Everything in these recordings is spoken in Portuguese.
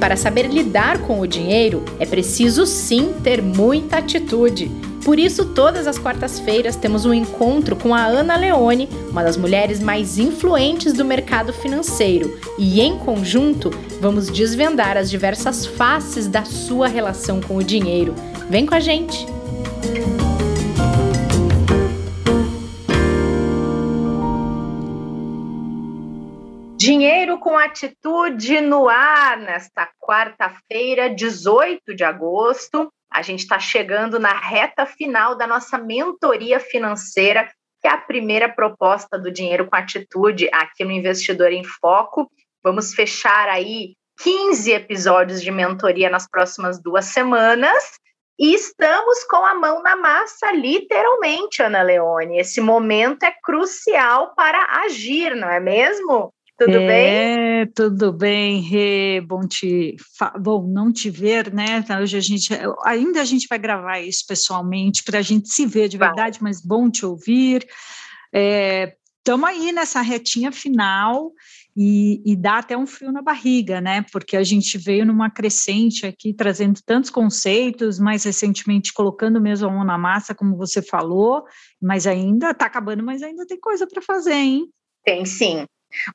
para saber lidar com o dinheiro, é preciso sim ter muita atitude. Por isso, todas as quartas-feiras temos um encontro com a Ana Leone, uma das mulheres mais influentes do mercado financeiro, e em conjunto vamos desvendar as diversas faces da sua relação com o dinheiro. Vem com a gente! Dinheiro com atitude no ar nesta quarta-feira, 18 de agosto. A gente está chegando na reta final da nossa mentoria financeira, que é a primeira proposta do Dinheiro com Atitude aqui no Investidor em Foco. Vamos fechar aí 15 episódios de mentoria nas próximas duas semanas. E estamos com a mão na massa, literalmente, Ana Leone. Esse momento é crucial para agir, não é mesmo? Tudo é, bem? Tudo bem, Rê. Bom te bom não te ver, né? Hoje a gente ainda a gente vai gravar isso pessoalmente para a gente se ver de verdade, vai. mas bom te ouvir. Estamos é, aí nessa retinha final e, e, dá até um frio na barriga, né? Porque a gente veio numa crescente aqui, trazendo tantos conceitos, mais recentemente colocando mesmo a mão na massa, como você falou, mas ainda está acabando, mas ainda tem coisa para fazer, hein? Tem sim.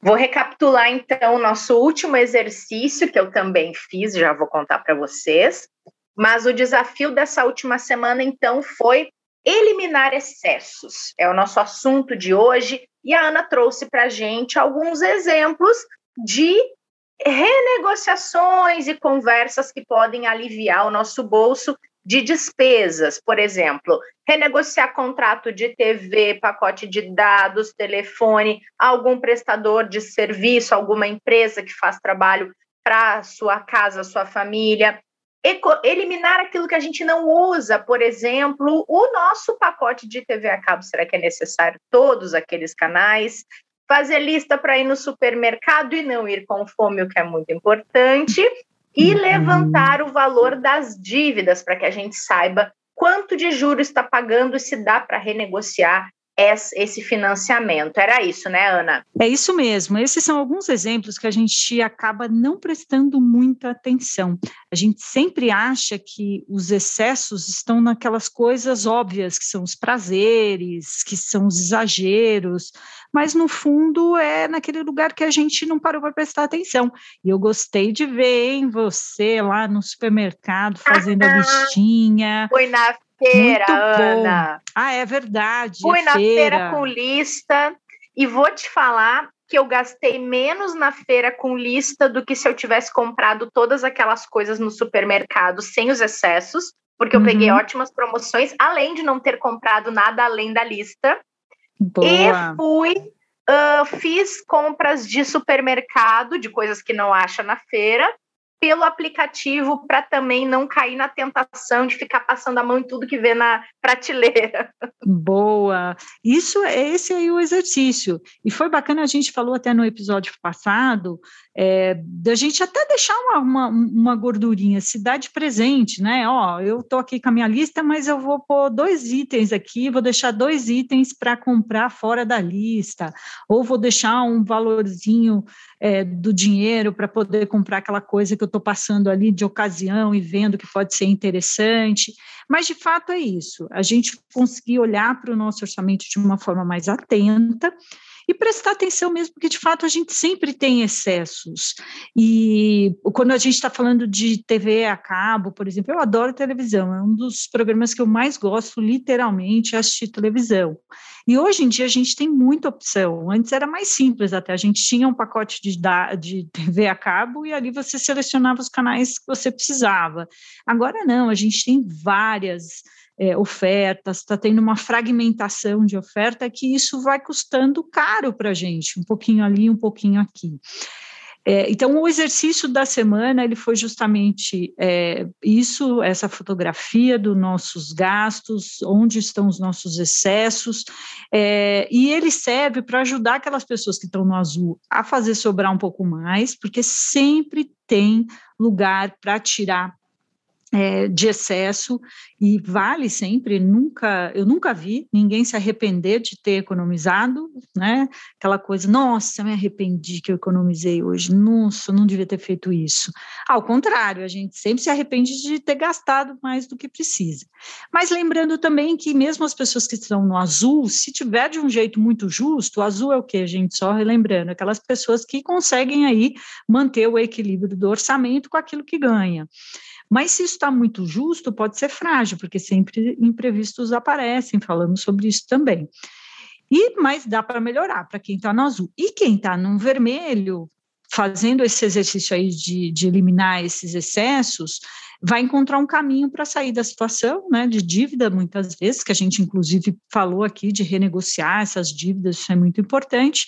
Vou recapitular então o nosso último exercício, que eu também fiz, já vou contar para vocês. Mas o desafio dessa última semana, então, foi eliminar excessos. É o nosso assunto de hoje. E a Ana trouxe para gente alguns exemplos de renegociações e conversas que podem aliviar o nosso bolso de despesas, por exemplo, renegociar contrato de TV, pacote de dados, telefone, algum prestador de serviço, alguma empresa que faz trabalho para sua casa, sua família, eliminar aquilo que a gente não usa, por exemplo, o nosso pacote de TV a cabo, será que é necessário todos aqueles canais? Fazer lista para ir no supermercado e não ir com fome, o que é muito importante e uhum. levantar o valor das dívidas para que a gente saiba quanto de juros está pagando e se dá para renegociar esse financiamento. Era isso, né, Ana? É isso mesmo. Esses são alguns exemplos que a gente acaba não prestando muita atenção. A gente sempre acha que os excessos estão naquelas coisas óbvias, que são os prazeres, que são os exageros, mas no fundo é naquele lugar que a gente não parou para prestar atenção. E eu gostei de ver em você lá no supermercado fazendo a listinha. Foi na feira, Ana. Ah, é verdade. Fui é na feira. feira com lista e vou te falar que eu gastei menos na feira com lista do que se eu tivesse comprado todas aquelas coisas no supermercado sem os excessos, porque eu uhum. peguei ótimas promoções, além de não ter comprado nada além da lista. Boa. E fui, uh, fiz compras de supermercado, de coisas que não acha na feira, pelo aplicativo para também não cair na tentação de ficar passando a mão em tudo que vê na prateleira. Boa! Isso é esse aí o exercício. E foi bacana, a gente falou até no episódio passado, é, da gente até deixar uma, uma, uma gordurinha, cidade presente, né? Ó, eu estou aqui com a minha lista, mas eu vou pôr dois itens aqui, vou deixar dois itens para comprar fora da lista, ou vou deixar um valorzinho é, do dinheiro para poder comprar aquela coisa que eu estou passando ali de ocasião e vendo que pode ser interessante. Mas, de fato, é isso. A gente conseguir olhar para o nosso orçamento de uma forma mais atenta e prestar atenção mesmo, porque de fato a gente sempre tem excessos. E quando a gente está falando de TV a cabo, por exemplo, eu adoro televisão, é um dos programas que eu mais gosto, literalmente, assistir televisão. E hoje em dia a gente tem muita opção. Antes era mais simples até, a gente tinha um pacote de, de TV a cabo e ali você selecionava os canais que você precisava. Agora não, a gente tem várias é, ofertas, está tendo uma fragmentação de oferta que isso vai custando caro para a gente, um pouquinho ali, um pouquinho aqui. É, então, o exercício da semana ele foi justamente é, isso, essa fotografia dos nossos gastos, onde estão os nossos excessos, é, e ele serve para ajudar aquelas pessoas que estão no azul a fazer sobrar um pouco mais, porque sempre tem lugar para tirar é, de excesso e vale sempre, nunca, eu nunca vi ninguém se arrepender de ter economizado, né? Aquela coisa, nossa, me arrependi que eu economizei hoje, nossa, não devia ter feito isso. Ao contrário, a gente sempre se arrepende de ter gastado mais do que precisa. Mas lembrando também que mesmo as pessoas que estão no azul, se tiver de um jeito muito justo, o azul é o que, gente? Só relembrando, aquelas pessoas que conseguem aí manter o equilíbrio do orçamento com aquilo que ganha. Mas se isso está muito justo, pode ser frágil, porque sempre imprevistos aparecem, falamos sobre isso também. E mas dá para melhorar para quem está no azul. E quem está no vermelho, fazendo esse exercício aí de, de eliminar esses excessos, vai encontrar um caminho para sair da situação, né, de dívida, muitas vezes, que a gente inclusive falou aqui de renegociar essas dívidas, isso é muito importante,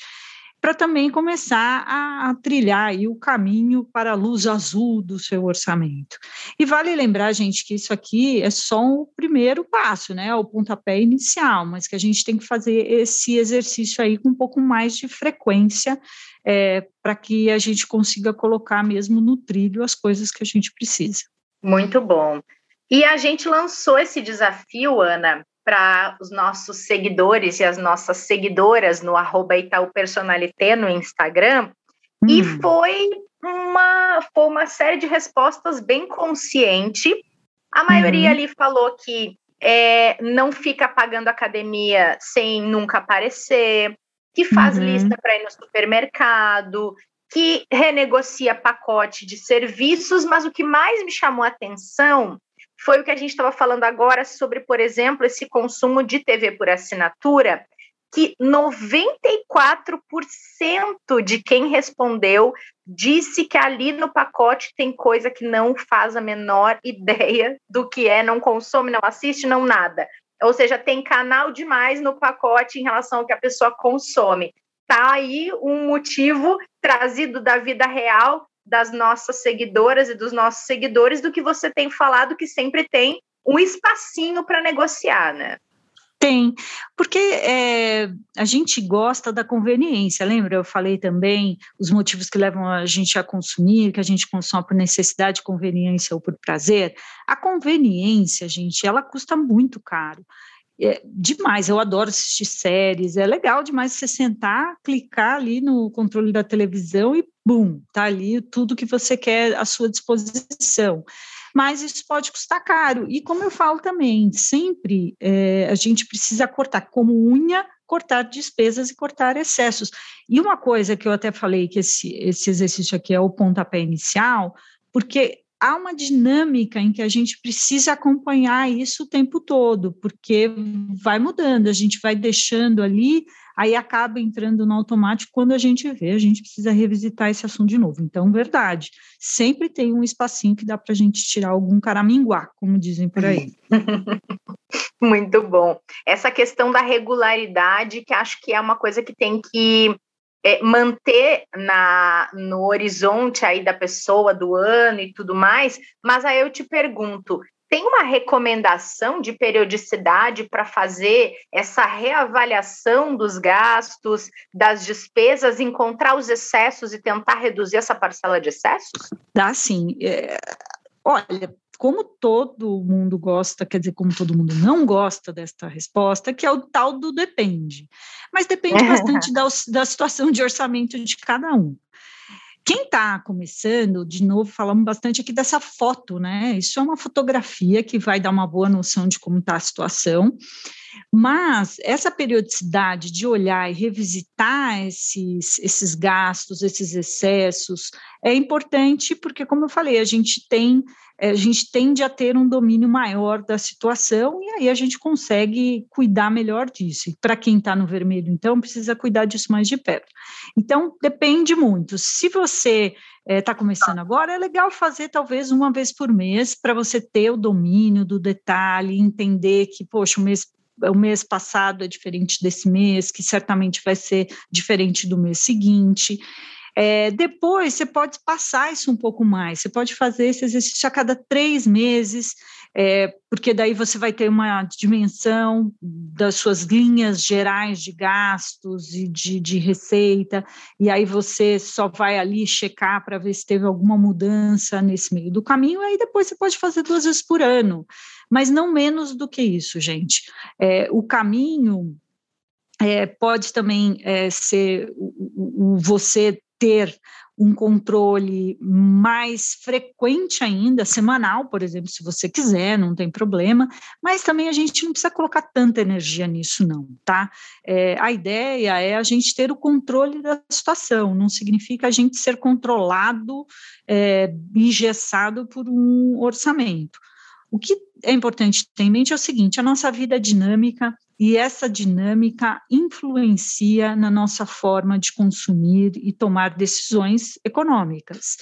para também começar a, a trilhar o caminho para a luz azul do seu orçamento. E vale lembrar, gente, que isso aqui é só o primeiro passo, né, o pontapé inicial, mas que a gente tem que fazer esse exercício aí com um pouco mais de frequência é, para que a gente consiga colocar mesmo no trilho as coisas que a gente precisa. Muito bom. E a gente lançou esse desafio, Ana, para os nossos seguidores e as nossas seguidoras no arroba Itaú Personalité no Instagram, hum. e foi uma, foi uma série de respostas bem consciente. A maioria hum. ali falou que é, não fica pagando academia sem nunca aparecer, que faz uhum. lista para ir no supermercado, que renegocia pacote de serviços, mas o que mais me chamou a atenção foi o que a gente estava falando agora sobre, por exemplo, esse consumo de TV por assinatura, que 94% de quem respondeu disse que ali no pacote tem coisa que não faz a menor ideia do que é, não consome, não assiste, não nada. Ou seja, tem canal demais no pacote em relação ao que a pessoa consome. Tá aí um motivo trazido da vida real das nossas seguidoras e dos nossos seguidores do que você tem falado, que sempre tem um espacinho para negociar, né? Tem, porque é, a gente gosta da conveniência, lembra? Eu falei também os motivos que levam a gente a consumir, que a gente consome por necessidade, conveniência ou por prazer. A conveniência, gente, ela custa muito caro. É demais, eu adoro assistir séries, é legal demais você sentar, clicar ali no controle da televisão e bum, tá ali tudo que você quer à sua disposição. Mas isso pode custar caro. E como eu falo também, sempre é, a gente precisa cortar como unha, cortar despesas e cortar excessos. E uma coisa que eu até falei que esse, esse exercício aqui é o pontapé inicial, porque há uma dinâmica em que a gente precisa acompanhar isso o tempo todo, porque vai mudando, a gente vai deixando ali aí acaba entrando no automático quando a gente vê, a gente precisa revisitar esse assunto de novo. Então, verdade, sempre tem um espacinho que dá para a gente tirar algum caraminguá, como dizem por aí. Muito bom. Essa questão da regularidade, que acho que é uma coisa que tem que é, manter na, no horizonte aí da pessoa, do ano e tudo mais, mas aí eu te pergunto, tem uma recomendação de periodicidade para fazer essa reavaliação dos gastos, das despesas, encontrar os excessos e tentar reduzir essa parcela de excessos? Dá sim. É, olha, como todo mundo gosta, quer dizer, como todo mundo não gosta desta resposta, que é o tal do depende. Mas depende bastante da, da situação de orçamento de cada um. Quem está começando, de novo, falamos bastante aqui dessa foto, né? Isso é uma fotografia que vai dar uma boa noção de como está a situação. Mas essa periodicidade de olhar e revisitar esses, esses gastos, esses excessos, é importante porque, como eu falei, a gente tem a gente tende a ter um domínio maior da situação e aí a gente consegue cuidar melhor disso. Para quem está no vermelho, então, precisa cuidar disso mais de perto. Então, depende muito. Se você está eh, é, começando agora, é legal fazer talvez uma vez por mês para você ter o domínio do detalhe, entender que, poxa, o mês o mês passado é diferente desse mês, que certamente vai ser diferente do mês seguinte. É, depois, você pode passar isso um pouco mais, você pode fazer esse exercício a cada três meses, é, porque daí você vai ter uma dimensão das suas linhas gerais de gastos e de, de receita, e aí você só vai ali checar para ver se teve alguma mudança nesse meio do caminho, aí depois você pode fazer duas vezes por ano, mas não menos do que isso, gente. É, o caminho é, pode também é, ser o, o, você ter um controle mais frequente ainda, semanal, por exemplo, se você quiser, não tem problema, mas também a gente não precisa colocar tanta energia nisso, não, tá? É, a ideia é a gente ter o controle da situação, não significa a gente ser controlado, é, engessado por um orçamento. O que é importante ter em mente é o seguinte: a nossa vida dinâmica e essa dinâmica influencia na nossa forma de consumir e tomar decisões econômicas.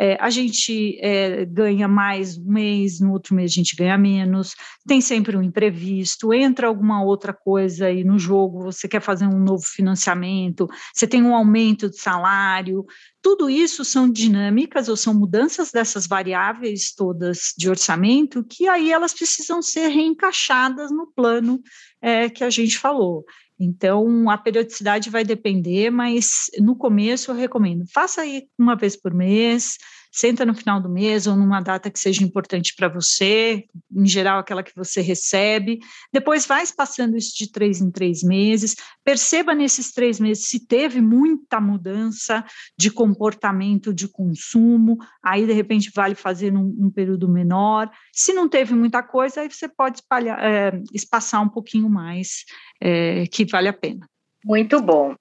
É, a gente é, ganha mais um mês, no outro mês a gente ganha menos, tem sempre um imprevisto, entra alguma outra coisa aí no jogo, você quer fazer um novo financiamento, você tem um aumento de salário, tudo isso são dinâmicas ou são mudanças dessas variáveis todas de orçamento que aí elas precisam ser reencaixadas no plano é, que a gente falou. Então, a periodicidade vai depender, mas no começo eu recomendo, faça aí uma vez por mês, senta no final do mês ou numa data que seja importante para você, em geral aquela que você recebe, depois vai passando isso de três em três meses, perceba nesses três meses se teve muita mudança de comportamento de consumo, aí de repente vale fazer num, período menor, se não teve muita coisa, aí você pode espalhar, é, espaçar um pouquinho mais, é, que vale a pena. Muito bom.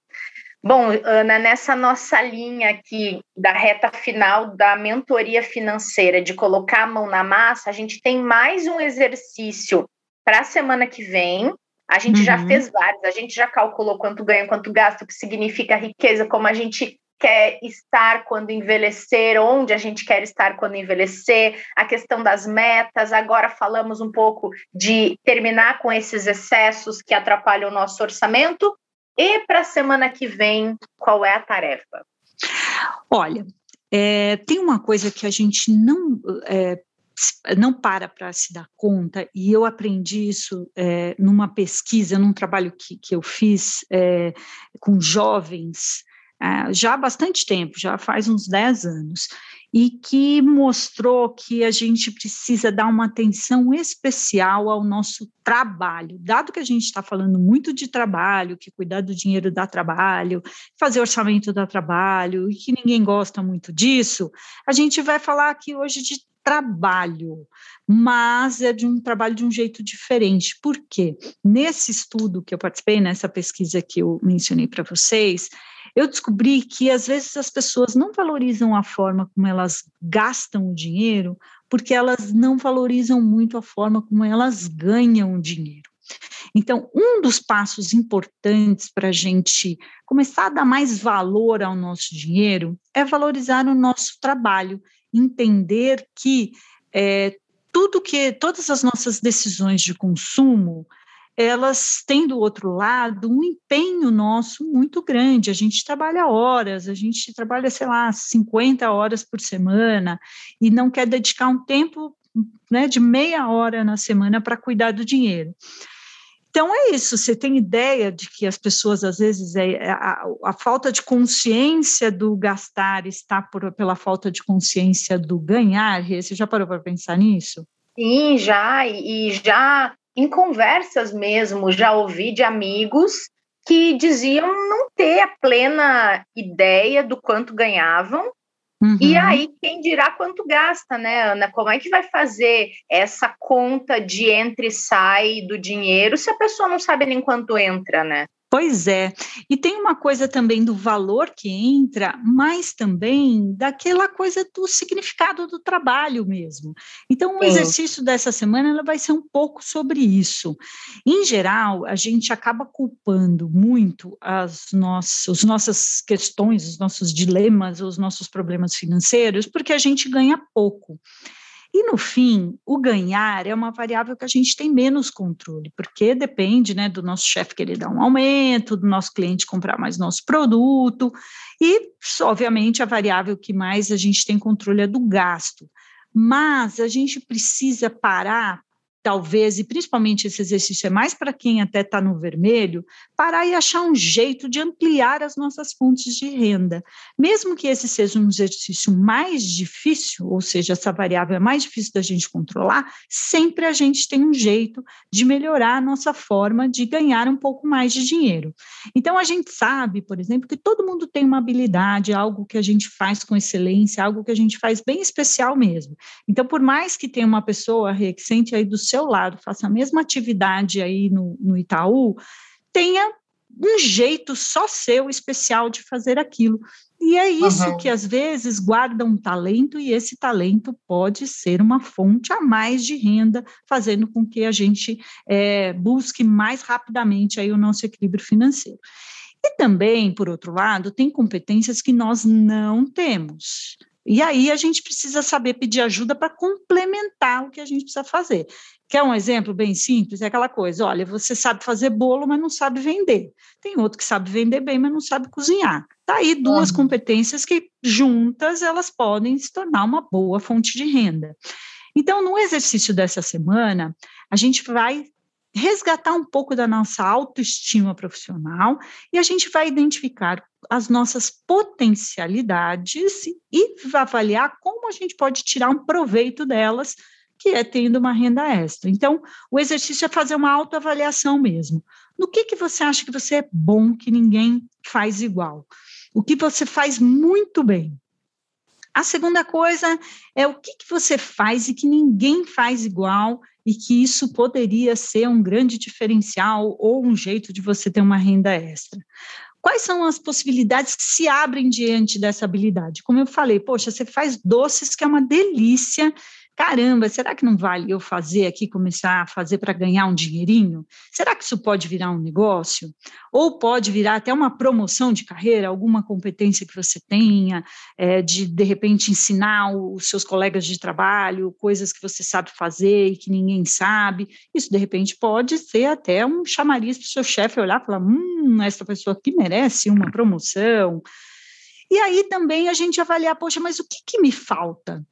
Bom, Ana, nessa nossa linha aqui da reta final da mentoria financeira, de colocar a mão na massa, a gente tem mais um exercício para a semana que vem. A gente uhum. já fez vários, a gente já calculou quanto ganha, quanto gasta, o que significa riqueza, como a gente quer estar quando envelhecer, onde a gente quer estar quando envelhecer, a questão das metas. Agora falamos um pouco de terminar com esses excessos que atrapalham o nosso orçamento e para a semana que vem, qual é a tarefa? Olha, é, tem uma coisa que a gente não é, não para para se dar conta, e eu aprendi isso é, numa pesquisa, num trabalho que, que eu fiz é, com jovens é, já há bastante tempo, já faz uns 10 anos, e que mostrou que a gente precisa dar uma atenção especial ao nosso trabalho. Dado que a gente está falando muito de trabalho, que cuidar do dinheiro dá trabalho, fazer orçamento dá trabalho, e que ninguém gosta muito disso, a gente vai falar aqui hoje de trabalho, mas é de um trabalho de um jeito diferente. Por quê? Nesse estudo que eu participei, nessa pesquisa que eu mencionei para vocês, eu descobri que às vezes as pessoas não valorizam a forma como elas gastam o dinheiro, porque elas não valorizam muito a forma como elas ganham o dinheiro. Então, um dos passos importantes para a gente começar a dar mais valor ao nosso dinheiro é valorizar o nosso trabalho, entender que é, tudo que, todas as nossas decisões de consumo, elas têm do outro lado um empenho nosso muito grande. A gente trabalha horas, a gente trabalha, sei lá, 50 horas por semana e não quer dedicar um tempo né, de meia hora na semana para cuidar do dinheiro. Então é isso. Você tem ideia de que as pessoas às vezes é, é a, a falta de consciência do gastar está por, pela falta de consciência do ganhar. Você já parou para pensar nisso? Sim, já e já em conversas mesmo, já ouvi de amigos que diziam não ter a plena ideia do quanto ganhavam. Uhum. E aí, quem dirá quanto gasta, né, Ana? Como é que vai fazer essa conta de entra e sai do dinheiro se a pessoa não sabe nem quanto entra, né? Pois é, e tem uma coisa também do valor que entra, mas também daquela coisa do significado do trabalho mesmo. Então, o Sim. exercício dessa semana ela vai ser um pouco sobre isso. Em geral, a gente acaba culpando muito as nossas, as nossas questões, os nossos dilemas, os nossos problemas financeiros, porque a gente ganha pouco. E no fim, o ganhar é uma variável que a gente tem menos controle, porque depende né, do nosso chefe querer dar um aumento, do nosso cliente comprar mais nosso produto, e, obviamente, a variável que mais a gente tem controle é do gasto. mas a gente precisa parar talvez, e principalmente esse exercício é mais para quem até está no vermelho, parar e achar um jeito de ampliar as nossas fontes de renda. Mesmo que esse seja um exercício mais difícil, ou seja, essa variável é mais difícil da gente controlar, sempre a gente tem um jeito de melhorar a nossa forma de ganhar um pouco mais de dinheiro. Então, a gente sabe, por exemplo, que todo mundo tem uma habilidade, algo que a gente faz com excelência, algo que a gente faz bem especial mesmo. Então, por mais que tenha uma pessoa reticente aí do seu seu lado faça a mesma atividade aí no, no Itaú, tenha um jeito só seu especial de fazer aquilo. E é isso uhum. que às vezes guarda um talento, e esse talento pode ser uma fonte a mais de renda, fazendo com que a gente é, busque mais rapidamente aí o nosso equilíbrio financeiro. E também, por outro lado, tem competências que nós não temos. E aí a gente precisa saber pedir ajuda para complementar o que a gente precisa fazer. Quer um exemplo bem simples? É aquela coisa: olha, você sabe fazer bolo, mas não sabe vender. Tem outro que sabe vender bem, mas não sabe cozinhar. Tá aí duas uhum. competências que juntas elas podem se tornar uma boa fonte de renda. Então, no exercício dessa semana, a gente vai resgatar um pouco da nossa autoestima profissional e a gente vai identificar as nossas potencialidades e avaliar como a gente pode tirar um proveito delas, que é tendo uma renda extra. Então, o exercício é fazer uma autoavaliação mesmo. No que, que você acha que você é bom, que ninguém faz igual? O que você faz muito bem? A segunda coisa é o que, que você faz e que ninguém faz igual e que isso poderia ser um grande diferencial ou um jeito de você ter uma renda extra. Quais são as possibilidades que se abrem diante dessa habilidade? Como eu falei, poxa, você faz doces que é uma delícia caramba, será que não vale eu fazer aqui, começar a fazer para ganhar um dinheirinho? Será que isso pode virar um negócio? Ou pode virar até uma promoção de carreira, alguma competência que você tenha, é, de de repente ensinar os seus colegas de trabalho coisas que você sabe fazer e que ninguém sabe. Isso de repente pode ser até um chamariz para o seu chefe olhar e falar: hum, essa pessoa aqui merece uma promoção. E aí também a gente avaliar, poxa, mas o que, que me falta?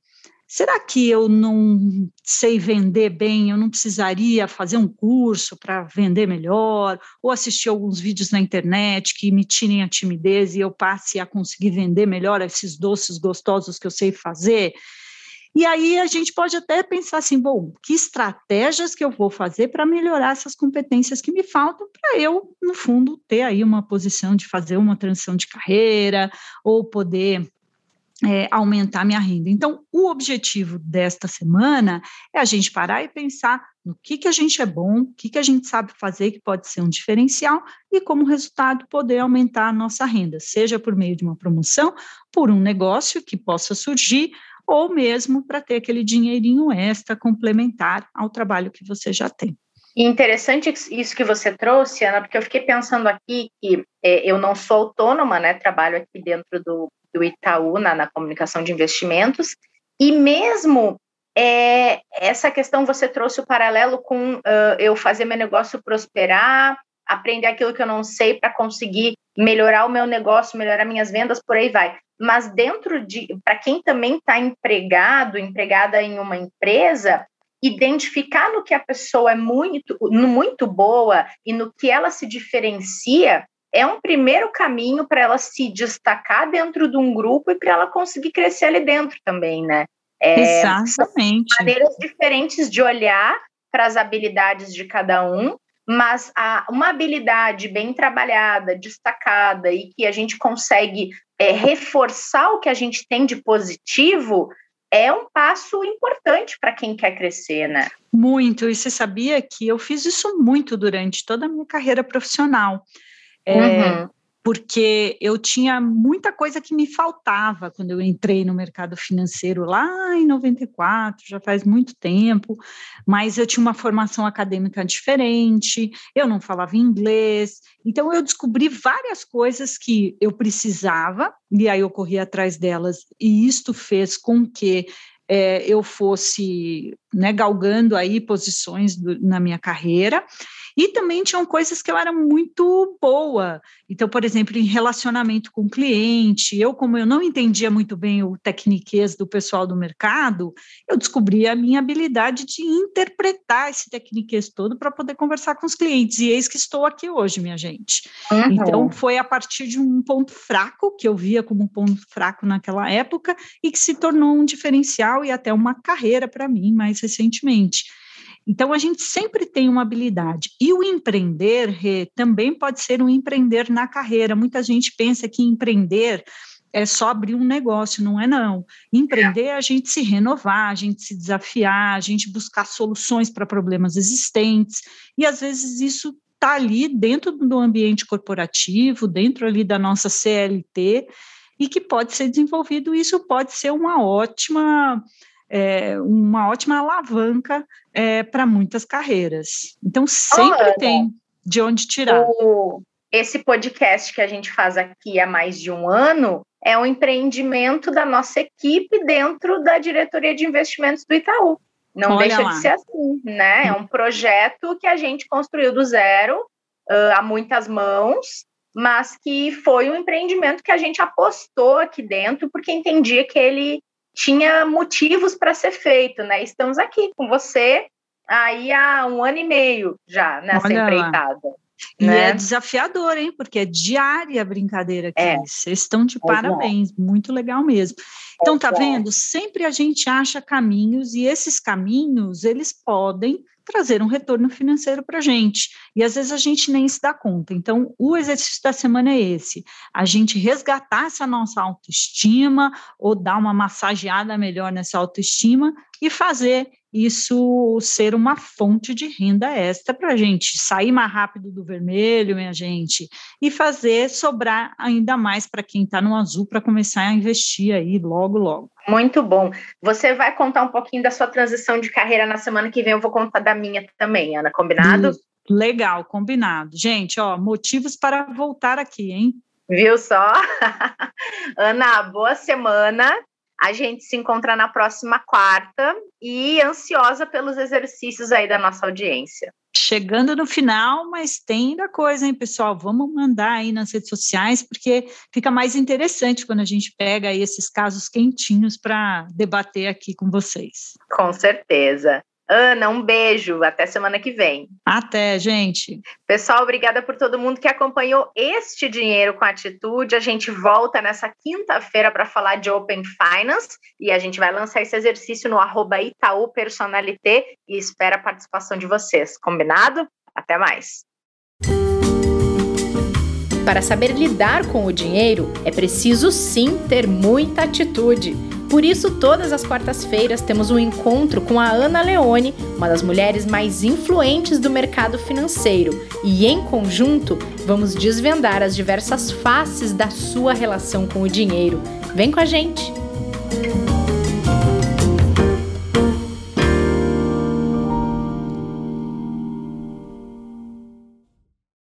Será que eu não sei vender bem? Eu não precisaria fazer um curso para vender melhor? Ou assistir alguns vídeos na internet que me tirem a timidez e eu passe a conseguir vender melhor esses doces gostosos que eu sei fazer? E aí a gente pode até pensar assim, bom, que estratégias que eu vou fazer para melhorar essas competências que me faltam para eu, no fundo, ter aí uma posição de fazer uma transição de carreira ou poder é, aumentar minha renda. Então, o objetivo desta semana é a gente parar e pensar no que, que a gente é bom, o que, que a gente sabe fazer que pode ser um diferencial e, como resultado, poder aumentar a nossa renda, seja por meio de uma promoção, por um negócio que possa surgir, ou mesmo para ter aquele dinheirinho extra complementar ao trabalho que você já tem. interessante isso que você trouxe, Ana, porque eu fiquei pensando aqui que é, eu não sou autônoma, né? Trabalho aqui dentro do do Itaú na, na comunicação de investimentos, e mesmo é, essa questão você trouxe o paralelo com uh, eu fazer meu negócio prosperar, aprender aquilo que eu não sei para conseguir melhorar o meu negócio, melhorar minhas vendas, por aí vai. Mas dentro de, para quem também está empregado, empregada em uma empresa, identificar no que a pessoa é muito, muito boa e no que ela se diferencia é um primeiro caminho para ela se destacar dentro de um grupo e para ela conseguir crescer ali dentro também, né? É, Exatamente. maneiras diferentes de olhar para as habilidades de cada um, mas a, uma habilidade bem trabalhada, destacada e que a gente consegue é, reforçar o que a gente tem de positivo é um passo importante para quem quer crescer, né? Muito. E você sabia que eu fiz isso muito durante toda a minha carreira profissional. É, uhum. Porque eu tinha muita coisa que me faltava quando eu entrei no mercado financeiro lá em 94, já faz muito tempo, mas eu tinha uma formação acadêmica diferente, eu não falava inglês, então eu descobri várias coisas que eu precisava, e aí eu corri atrás delas, e isto fez com que é, eu fosse né, galgando aí posições do, na minha carreira. E também tinham coisas que eu era muito boa. Então, por exemplo, em relacionamento com o cliente, eu, como eu não entendia muito bem o tecniquez do pessoal do mercado, eu descobri a minha habilidade de interpretar esse tecniquez todo para poder conversar com os clientes. E eis que estou aqui hoje, minha gente. Uhum. Então, foi a partir de um ponto fraco, que eu via como um ponto fraco naquela época, e que se tornou um diferencial e até uma carreira para mim mais recentemente. Então, a gente sempre tem uma habilidade. E o empreender, também pode ser um empreender na carreira. Muita gente pensa que empreender é só abrir um negócio, não é não. Empreender é a gente se renovar, a gente se desafiar, a gente buscar soluções para problemas existentes, e às vezes isso está ali dentro do ambiente corporativo, dentro ali da nossa CLT, e que pode ser desenvolvido, isso pode ser uma ótima é, uma ótima alavanca é, para muitas carreiras. Então, sempre tem de onde tirar. O, esse podcast que a gente faz aqui há mais de um ano é um empreendimento da nossa equipe dentro da diretoria de investimentos do Itaú. Não Olha deixa lá. de ser assim, né? É um projeto que a gente construiu do zero, uh, a muitas mãos, mas que foi um empreendimento que a gente apostou aqui dentro, porque entendia que ele tinha motivos para ser feito, né? Estamos aqui com você aí há um ano e meio já nessa Olha empreitada. Lá. E né? é desafiador, hein? Porque é diária a brincadeira aqui. É. Vocês estão de é parabéns, bom. muito legal mesmo. Então, é tá bom. vendo? Sempre a gente acha caminhos e esses caminhos, eles podem trazer um retorno financeiro para a gente. E às vezes a gente nem se dá conta. Então, o exercício da semana é esse: a gente resgatar essa nossa autoestima, ou dar uma massageada melhor nessa autoestima e fazer isso ser uma fonte de renda extra para a gente sair mais rápido do vermelho, minha gente, e fazer sobrar ainda mais para quem está no azul para começar a investir aí logo, logo. Muito bom. Você vai contar um pouquinho da sua transição de carreira na semana que vem, eu vou contar da minha também, Ana, combinado? Legal, combinado. Gente, ó, motivos para voltar aqui, hein? Viu só? Ana, boa semana. A gente se encontra na próxima quarta e ansiosa pelos exercícios aí da nossa audiência. Chegando no final, mas tem ainda coisa, hein, pessoal? Vamos mandar aí nas redes sociais, porque fica mais interessante quando a gente pega aí esses casos quentinhos para debater aqui com vocês. Com certeza. Ana, um beijo. Até semana que vem. Até, gente. Pessoal, obrigada por todo mundo que acompanhou este Dinheiro com Atitude. A gente volta nessa quinta-feira para falar de Open Finance e a gente vai lançar esse exercício no arroba Itaú Personalité e espera a participação de vocês. Combinado? Até mais. Para saber lidar com o dinheiro, é preciso sim ter muita atitude. Por isso, todas as quartas-feiras temos um encontro com a Ana Leone, uma das mulheres mais influentes do mercado financeiro, e em conjunto vamos desvendar as diversas faces da sua relação com o dinheiro. Vem com a gente!